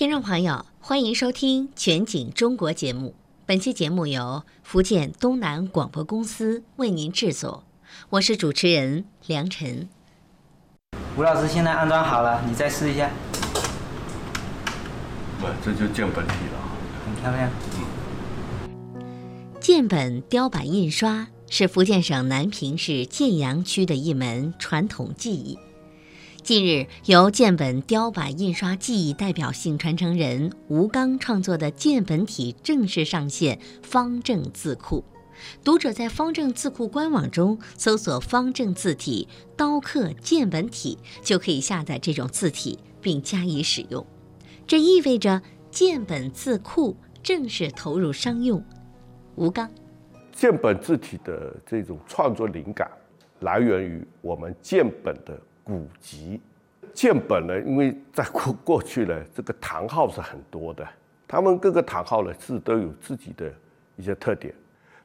听众朋友，欢迎收听《全景中国》节目。本期节目由福建东南广播公司为您制作，我是主持人梁晨。吴老师，现在安装好了，你再试一下。不，这就建本体了，很漂亮。建本雕版印刷是福建省南平市建阳区的一门传统技艺。近日，由建本雕版印刷技艺代表性传承人吴刚创作的建本体正式上线方正字库。读者在方正字库官网中搜索“方正字体刀刻建本体”，就可以下载这种字体并加以使用。这意味着建本字库正式投入商用。吴刚，建本字体的这种创作灵感来源于我们建本的。古籍建本呢，因为在过过去呢，这个堂号是很多的，他们各个堂号呢是都有自己的一些特点。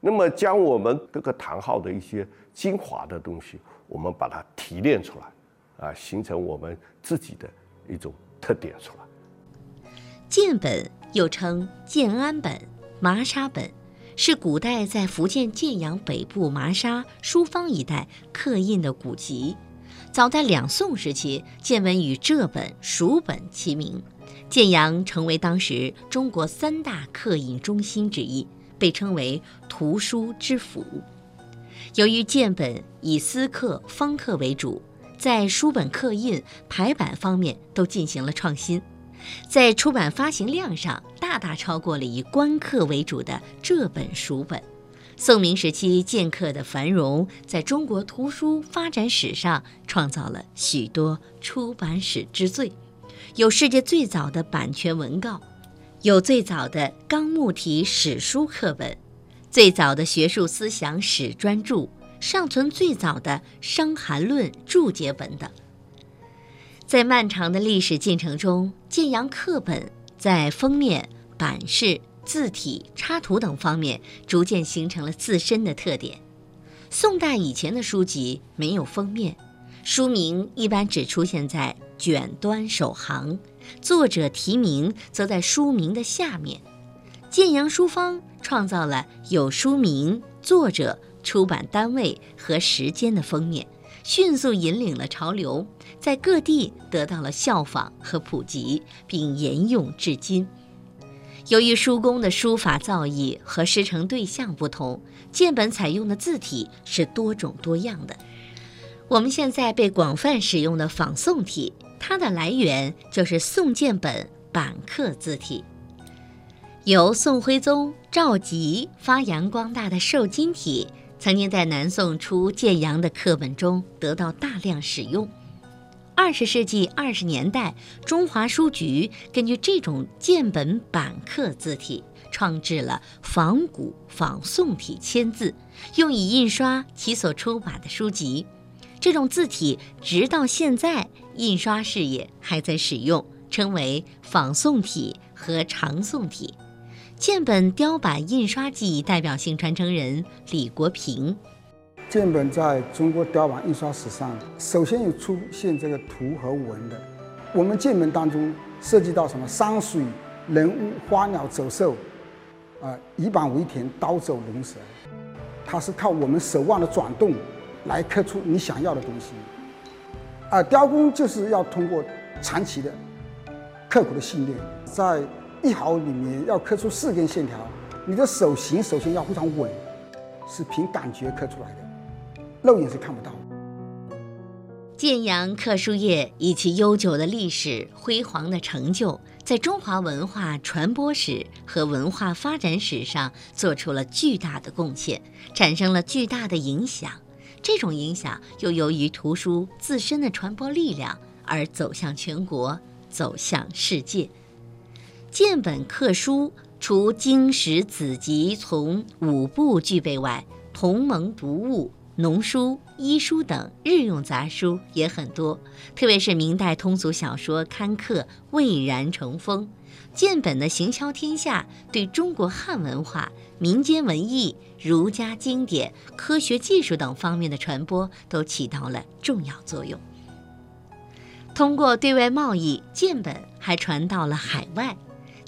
那么将我们各个堂号的一些精华的东西，我们把它提炼出来，啊，形成我们自己的一种特点出来。建本又称建安本、麻沙本，是古代在福建建阳北部麻沙、书坊一带刻印的古籍。早在两宋时期，建文与浙本、蜀本齐名，建阳成为当时中国三大刻印中心之一，被称为图书之府。由于建本以私刻、方刻为主，在书本刻印、排版方面都进行了创新，在出版发行量上大大超过了以官刻为主的浙本、蜀本。宋明时期剑客的繁荣，在中国图书发展史上创造了许多出版史之最。有世界最早的版权文告，有最早的纲目体史书课本，最早的学术思想史专著，尚存最早的《伤寒论》注解本等。在漫长的历史进程中，建阳课本在封面、版式。字体、插图等方面逐渐形成了自身的特点。宋代以前的书籍没有封面，书名一般只出现在卷端首行，作者题名则在书名的下面。建阳书坊创造了有书名、作者、出版单位和时间的封面，迅速引领了潮流，在各地得到了效仿和普及，并沿用至今。由于书工的书法造诣和师承对象不同，建本采用的字体是多种多样的。我们现在被广泛使用的仿宋体，它的来源就是宋建本版刻字体。由宋徽宗赵佶发扬光大的瘦金体，曾经在南宋初建阳的课本中得到大量使用。二十世纪二十年代，中华书局根据这种建本版刻字体，创制了仿古仿宋体签字，用以印刷其所出版的书籍。这种字体直到现在，印刷事业还在使用，称为仿宋体和长宋体。建本雕版印刷技艺代表性传承人李国平。建本在中国雕版印刷史上，首先有出现这个图和文的。我们建本当中涉及到什么山水、人物、花鸟、走兽，啊，以板为田，刀走龙蛇，它是靠我们手腕的转动来刻出你想要的东西。啊，雕工就是要通过长期的刻苦的训练，在一毫里面要刻出四根线条，你的手型首先要非常稳，是凭感觉刻出来的。肉眼是看不到。建阳刻书业以其悠久的历史、辉煌的成就，在中华文化传播史和文化发展史上做出了巨大的贡献，产生了巨大的影响。这种影响又由于图书自身的传播力量而走向全国，走向世界。建本刻书除经史子集从五部具备外，同盟读物。农书、医书等日用杂书也很多，特别是明代通俗小说刊刻蔚然成风。建本的行销天下，对中国汉文化、民间文艺、儒家经典、科学技术等方面的传播都起到了重要作用。通过对外贸易，建本还传到了海外。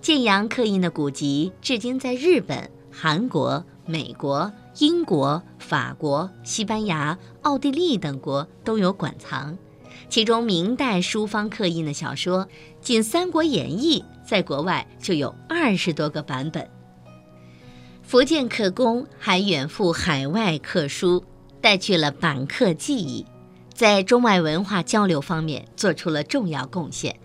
建阳刻印的古籍至今在日本、韩国、美国、英国、法国、西班牙、奥地利等国都有馆藏。其中，明代书方刻印的小说，仅《三国演义》在国外就有二十多个版本。福建刻工还远赴海外刻书，带去了板刻技艺，在中外文化交流方面做出了重要贡献。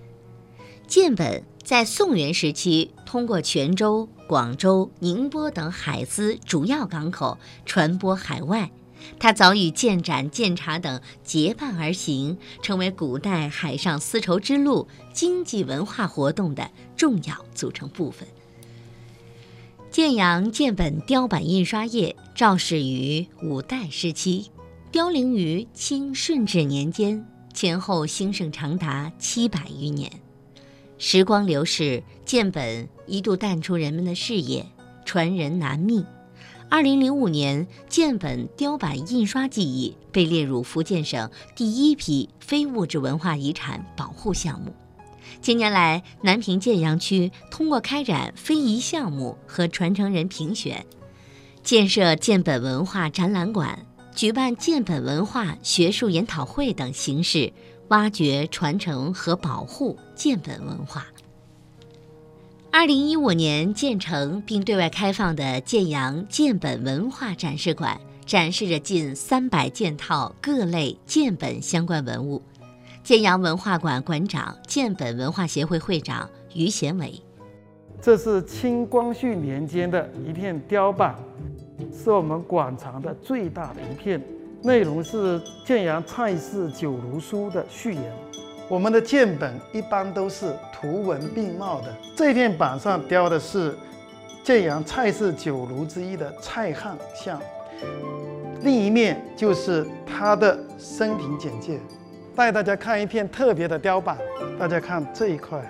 建本在宋元时期通过泉州、广州、宁波等海资主要港口传播海外。它早与建盏、建茶等结伴而行，成为古代海上丝绸之路经济文化活动的重要组成部分。建阳建本雕版印刷业肇始于五代时期，凋零于清顺治年间，前后兴盛长达七百余年。时光流逝，建本一度淡出人们的视野，传人难觅。二零零五年，建本雕版印刷技艺被列入福建省第一批非物质文化遗产保护项目。近年来，南平建阳区通过开展非遗项目和传承人评选，建设建本文化展览馆，举办建本文化学术研讨会等形式，挖掘、传承和保护建本文化。二零一五年建成并对外开放的建阳建本文化展示馆，展示着近三百件套各类建本相关文物。建阳文化馆馆长、建本文化协会会长于贤伟：“这是清光绪年间的一片雕版，是我们馆藏的最大的一片，内容是建阳蔡氏酒炉书的序言。”我们的建本一般都是图文并茂的，这片板上雕的是建阳蔡氏酒炉之一的蔡汉像，另一面就是他的生平简介。带大家看一片特别的雕版，大家看这一块，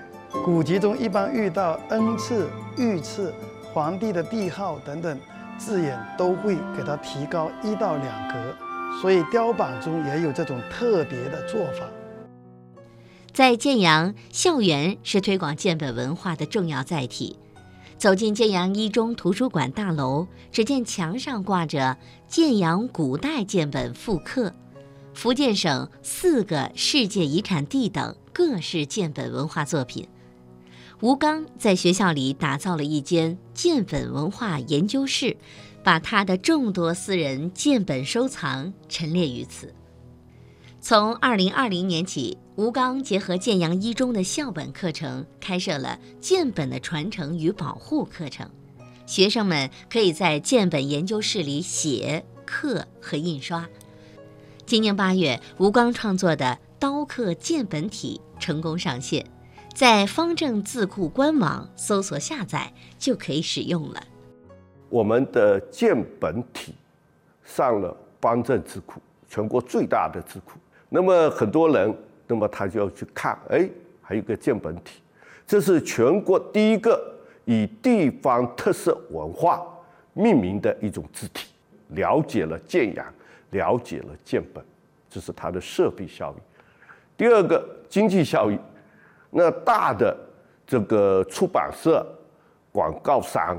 古籍中一般遇到恩赐、御赐、皇帝的帝号等等字眼，都会给它提高一到两格，所以雕版中也有这种特别的做法。在建阳，校园是推广建本文化的重要载体。走进建阳一中图书馆大楼，只见墙上挂着建阳古代建本复刻、福建省四个世界遗产地等各式建本文化作品。吴刚在学校里打造了一间建本文化研究室，把他的众多私人建本收藏陈列于此。从二零二零年起，吴刚结合建阳一中的校本课程，开设了建本的传承与保护课程。学生们可以在建本研究室里写、刻和印刷。今年八月，吴刚创作的刀刻建本体成功上线，在方正字库官网搜索下载就可以使用了。我们的建本体上了方正字库，全国最大的字库。那么很多人，那么他就要去看，哎，还有个建本体，这是全国第一个以地方特色文化命名的一种字体。了解了建阳，了解了建本，这是它的设备效益。第二个经济效益，那大的这个出版社、广告商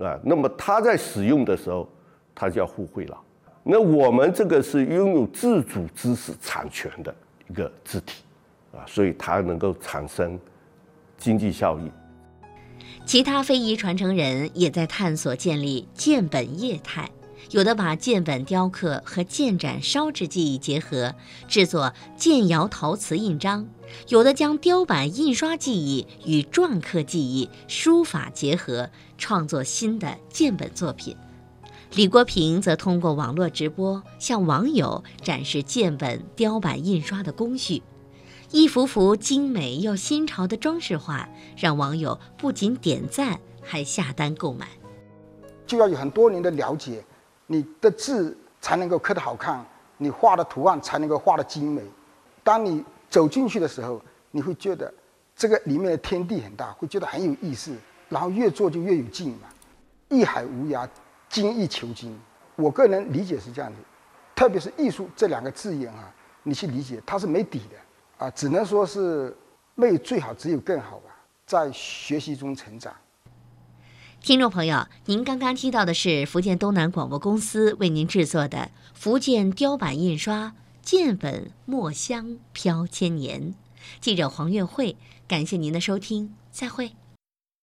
啊，那么他在使用的时候，他就要付费了。那我们这个是拥有自主知识产权的一个字体，啊，所以它能够产生经济效益。其他非遗传承人也在探索建立建本业态，有的把建本雕刻和建盏烧制技艺结合，制作建窑陶瓷印章；有的将雕版印刷技艺与篆刻技艺、书法结合，创作新的建本作品。李国平则通过网络直播向网友展示建本雕版印刷的工序，一幅幅精美又新潮的装饰画，让网友不仅点赞，还下单购买。就要有很多年的了解，你的字才能够刻得好看，你画的图案才能够画得精美。当你走进去的时候，你会觉得这个里面的天地很大，会觉得很有意思，然后越做就越有劲嘛，艺海无涯。精益求精，我个人理解是这样的，特别是艺术这两个字眼啊，你去理解它是没底的，啊，只能说是没有最好，只有更好吧，在学习中成长。听众朋友，您刚刚听到的是福建东南广播公司为您制作的福建雕版印刷建本墨香飘千年，记者黄月慧，感谢您的收听，再会。